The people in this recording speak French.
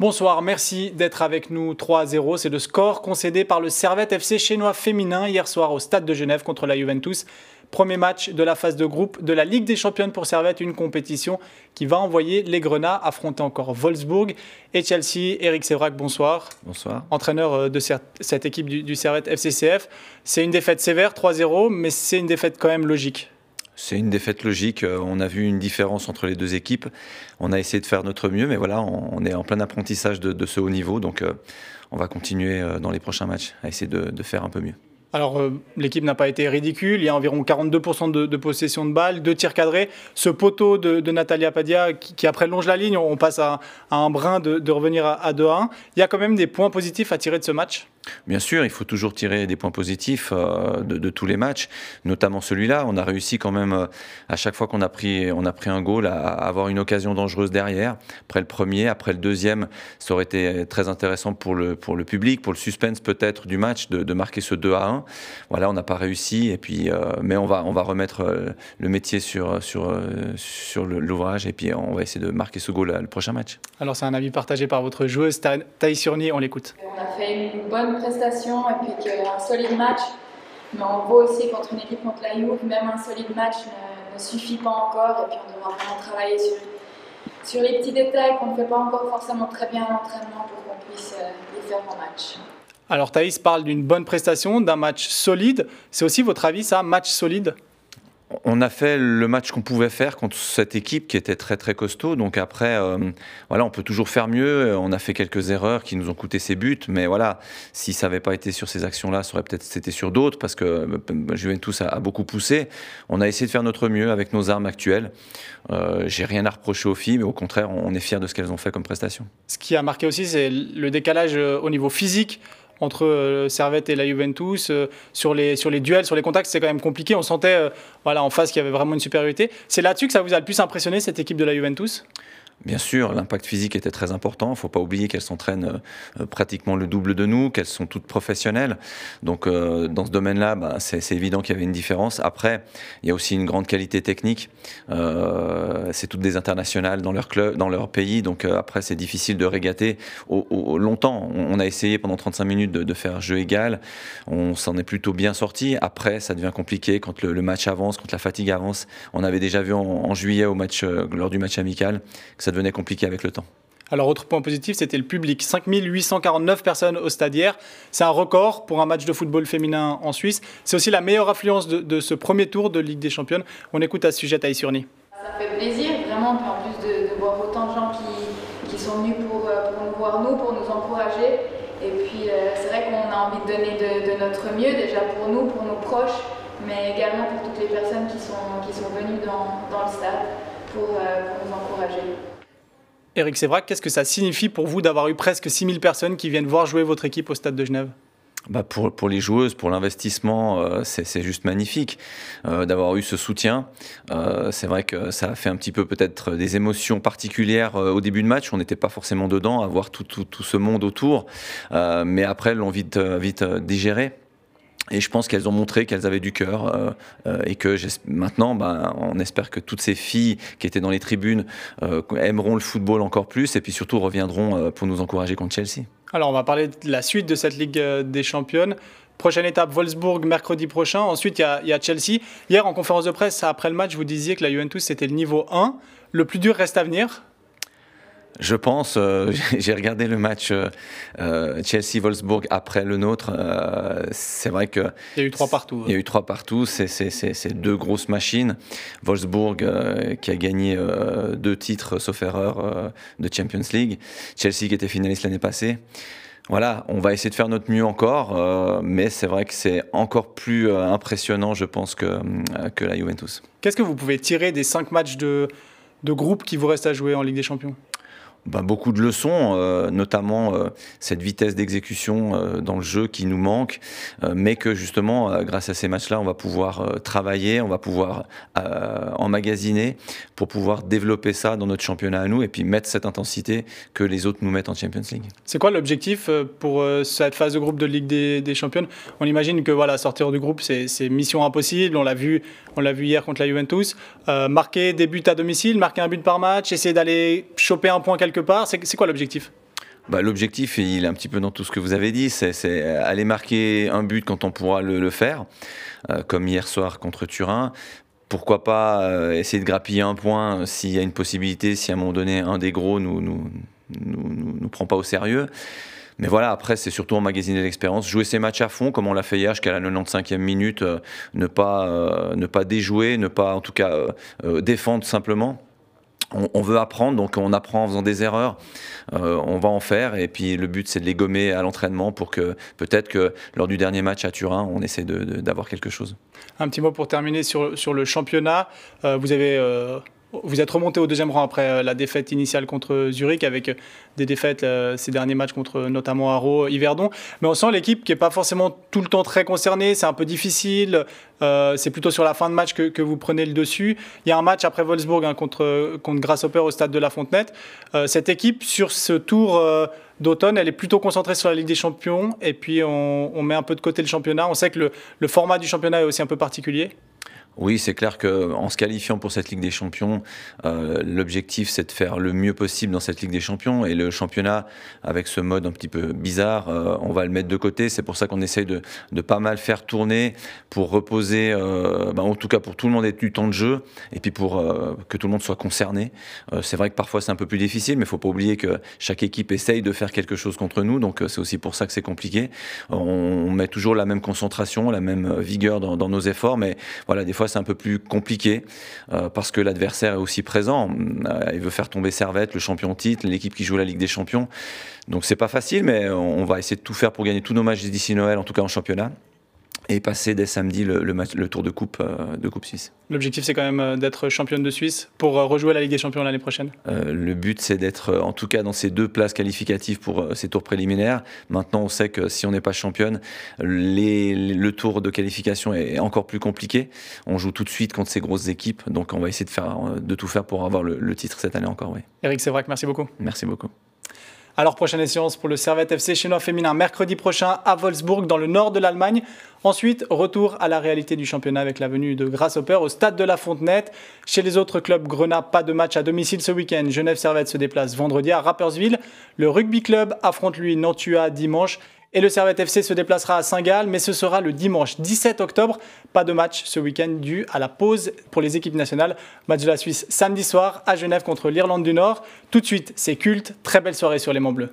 Bonsoir, merci d'être avec nous. 3 0, c'est le score concédé par le Servette FC chinois féminin hier soir au Stade de Genève contre la Juventus. Premier match de la phase de groupe de la Ligue des Championnes pour Servette, une compétition qui va envoyer les Grenats affronter encore Wolfsburg et Chelsea. Eric Sévrac, bonsoir. Bonsoir. Entraîneur euh, de cette équipe du, Servette FCCF. C'est une défaite sévère, 3-0, mais c'est une défaite quand même logique. C'est une défaite logique. Euh, on a vu une différence entre les deux équipes. On a essayé de faire notre mieux, mais voilà, on est en plein apprentissage de, ce haut niveau. Donc, euh, on va continuer euh, dans les prochains matchs à essayer de, faire un peu mieux. Alors, l'équipe n'a pas été ridicule. Il y a environ 42% de, possession de balles, deux tirs cadrés. Ce poteau de, Natalia Padia qui, après longe la ligne, on passe à, un brin de, revenir à, à 2-1. Il y a quand même des points positifs à tirer de ce match? Bien sûr, il faut toujours tirer des points positifs euh, de, tous les matchs, notamment celui-là. On a réussi quand même, euh, à chaque fois qu'on a pris, on a pris un goal, à, avoir une occasion dangereuse derrière. Après le premier, après le deuxième, ça aurait été très intéressant pour le, pour le public, pour le suspense peut-être du match, de, marquer ce 2 à 1. Voilà, on n'a pas réussi, et puis, euh, mais on va, on va remettre le métier sur, sur, sur l'ouvrage, et puis on va essayer de marquer ce goal le prochain match. Alors c'est un avis partagé par votre joueuse Thaïs Surny, on l'écoute. On a fait une bonne prestation et puis un solide match. Mais on voit aussi contre une équipe contre la Juve, même un solide match ne, suffit pas encore. Et puis on devra vraiment travailler sur, sur les petits détails qu'on ne fait pas encore forcément très bien à l'entraînement pour qu'on puisse euh, les faire en match. Alors Thaïs parle d'une bonne prestation, d'un match solide. C'est aussi votre avis ça, match solide? On a fait le match qu'on pouvait faire contre cette équipe qui était très très costaud. Donc après, euh, voilà, on peut toujours faire mieux. On a fait quelques erreurs qui nous ont coûté ses buts, mais voilà, si ça n'avait pas été sur ces actions-là, ça aurait peut-être été sur d'autres parce que euh, Juventus a, a, beaucoup poussé. On a essayé de faire notre mieux avec nos armes actuelles. Euh, J'ai rien à reprocher aux filles, mais au contraire, on est fiers de ce qu'elles ont fait comme prestation. Ce qui a marqué aussi, c'est le décalage euh, au niveau physique entre euh, Servette et la Juventus. Euh, sur, les, sur les duels, sur les contacts, c'est quand même compliqué. On sentait euh, voilà, en face qu'il y avait vraiment une supériorité. C'est là-dessus que ça vous a le plus impressionné, cette équipe de la Juventus? Bien sûr, l'impact physique était très important. Il ne faut pas oublier qu'elles s'entraînent euh, pratiquement le double de nous, qu'elles sont toutes professionnelles. Donc, euh, dans ce domaine-là, bah, c'est évident qu'il y avait une différence. Après, il y a aussi une grande qualité technique. Euh, c'est toutes des internationales dans leur club, dans leur pays. Donc, après, c'est difficile de régater au, longtemps. On, a essayé pendant 35 minutes de, faire jeu égal. On s'en est plutôt bien sorti. Après, ça devient compliqué quand le, match avance, quand la fatigue avance. On avait déjà vu en, juillet au match, lors du match amical que ça devenait compliqué avec le temps. Alors, autre point positif, c'était le public. 5849 personnes au stade hier. C'est un record pour un match de football féminin en Suisse. C'est aussi la meilleure affluence de, ce premier tour de Ligue des Championnes. On écoute à ce sujet Taï Surny. Ça fait plaisir, vraiment, en plus de, voir autant de gens qui, qui sont venus pour, euh, pour, nous voir, nous, pour nous encourager. Et puis, euh, c'est vrai qu'on a envie de donner de, notre mieux, déjà pour nous, pour nos proches, mais également pour toutes les personnes qui sont, qui sont venues dans, dans le stade pour, euh, pour nous encourager. Eric Sévrac, qu'est-ce que ça signifie pour vous d'avoir eu presque 6000 personnes qui viennent voir jouer votre équipe au Stade de Genève? Bah pour, pour les joueuses, pour l'investissement, euh, c'est juste magnifique euh, d'avoir eu ce soutien. Euh, c'est vrai que ça a fait un petit peu peut-être des émotions particulières au début de match. On n'était pas forcément dedans, à voir tout, tout, tout ce monde autour. mais après, l'ont vite, vite digéré. Et je pense qu'elles ont montré qu'elles avaient du cœur euh, euh, et que maintenant, ben, on espère que toutes ces filles qui étaient dans les tribunes euh, aimeront le football encore plus et puis surtout reviendront pour nous encourager contre Chelsea. Alors, on va parler de la suite de cette Ligue des Championnes. Prochaine étape, Wolfsburg, mercredi prochain. Ensuite, il y, y, a Chelsea. Hier, en conférence de presse, après le match, vous disiez que la Juventus, c'était le niveau 1. Le plus dur reste à venir? Je pense, euh, j'ai regardé le match euh, euh, Chelsea-Wolfsburg après le nôtre. c'est vrai que. Il y a eu trois partout. Il y a eu trois partout. C'est deux grosses machines. Wolfsburg qui a gagné deux titres, sauf erreur, de Champions League. Chelsea qui était finaliste l'année passée. Voilà, on va essayer de faire notre mieux encore, mais c'est vrai que c'est encore plus impressionnant, je pense, que, que la Juventus. Qu'est-ce que vous pouvez tirer des cinq matchs de, de groupe qui vous restent à jouer en Ligue des Champions? Bah, beaucoup de leçons, euh, notamment euh, cette vitesse d'exécution euh, dans le jeu qui nous manque, mais que justement, grâce à ces matchs-là, on va pouvoir travailler, on va pouvoir emmagasiner pour pouvoir développer ça dans notre championnat à nous et puis mettre cette intensité que les autres nous mettent en Champions League. C'est quoi l'objectif pour cette phase de groupe de Ligue des, Champions? On imagine que voilà, sortir du groupe, c'est mission impossible. On l'a vu, on l'a vu hier contre la Juventus. marquer des buts à domicile, marquer un but par match, essayer d'aller choper un point quelque part C'est quoi l'objectif? Bah, L'objectif, il est un petit peu dans tout ce que vous avez dit, c'est aller marquer un but quand on pourra le, faire, euh, comme hier soir contre Turin. Pourquoi pas euh, essayer de grappiller un point s'il y a une possibilité, si à un moment donné un des gros nous nous, prend pas au sérieux. Mais voilà, après, c'est surtout emmagasiner l'expérience, jouer ses matchs à fond, comme on l'a fait hier jusqu'à la 95e minute, euh, ne, pas, ne pas déjouer, ne pas en tout cas défendre simplement on, veut apprendre, donc on apprend en faisant des erreurs, euh, on va en faire, et puis le but c'est de les gommer à l'entraînement pour que peut-être que lors du dernier match à Turin, on essaie d'avoir quelque chose. Un petit mot pour terminer sur, sur le championnat. Euh, vous avez euh, vous êtes remonté au deuxième rang après euh, la défaite initiale contre Zurich, avec euh, des défaites euh, ces derniers matchs contre notamment Haro, Yverdon. Mais on sent l'équipe qui n'est pas forcément tout le temps très concernée, c'est un peu difficile. c'est plutôt sur la fin de match que, vous prenez le dessus. Il y a un match après Wolfsburg hein, contre, contre Grasshopper au stade de la Fontenette. cette équipe, sur ce tour d'automne, elle est plutôt concentrée sur la Ligue des Champions. Et puis on, met un peu de côté le championnat. On sait que le format du championnat est aussi un peu particulier. Oui, c'est clair qu'en se qualifiant pour cette Ligue des Champions, euh, l'objectif c'est de faire le mieux possible dans cette Ligue des Champions. Et le championnat, avec ce mode un petit peu bizarre, euh, on va le mettre de côté. C'est pour ça qu'on essaye de, pas mal faire tourner pour reposer, euh, ben, en tout cas pour tout le monde ait du temps de jeu et puis pour que tout le monde soit concerné. c'est vrai que parfois c'est un peu plus difficile, mais il faut pas oublier que chaque équipe essaye de faire quelque chose contre nous. Donc c'est aussi pour ça que c'est compliqué. On, met toujours la même concentration, la même vigueur dans, dans nos efforts, mais voilà, des fois c'est un peu plus compliqué euh, parce que l'adversaire est aussi présent. Euh, il veut faire tomber Servette, le champion titre, l'équipe qui joue la Ligue des Champions. Donc c'est pas facile, mais on va essayer de tout faire pour gagner tous nos matchs d'ici Noël, en tout cas en championnat et passer dès samedi le, le, tour de coupe, euh, de coupe suisse. L'objectif, c'est quand même euh, d'être championne de Suisse pour euh, rejouer la Ligue des Champions l'année prochaine Le but, c'est d'être en tout cas dans ces deux places qualificatives pour ces tours préliminaires. Maintenant, on sait que si on n'est pas championne, les, le tour de qualification est encore plus compliqué. On joue tout de suite contre ces grosses équipes, donc on va essayer de, faire, de tout faire pour avoir le, le titre cette année encore. Oui. Eric Sévrac, merci beaucoup. Merci beaucoup. Alors, prochaine échéance pour le Servette FC chinois féminin mercredi prochain à Wolfsburg, dans le nord de l'Allemagne. Ensuite, retour à la réalité du championnat avec la venue de Grasshopper au stade de la Fontenette. Chez les autres clubs Grenat, pas de match à domicile ce week-end. Genève Servette se déplace vendredi à Rapperswil. Le Rugby Club affronte lui Nantua dimanche. Et le Servette FC se déplacera à Saint-Gall, mais ce sera le dimanche 17 octobre. Pas de match ce week-end dû à la pause pour les équipes nationales. Match de la Suisse samedi soir à Genève contre l'Irlande du Nord. Tout de suite, c'est culte. Très belle soirée sur les Monts Bleus.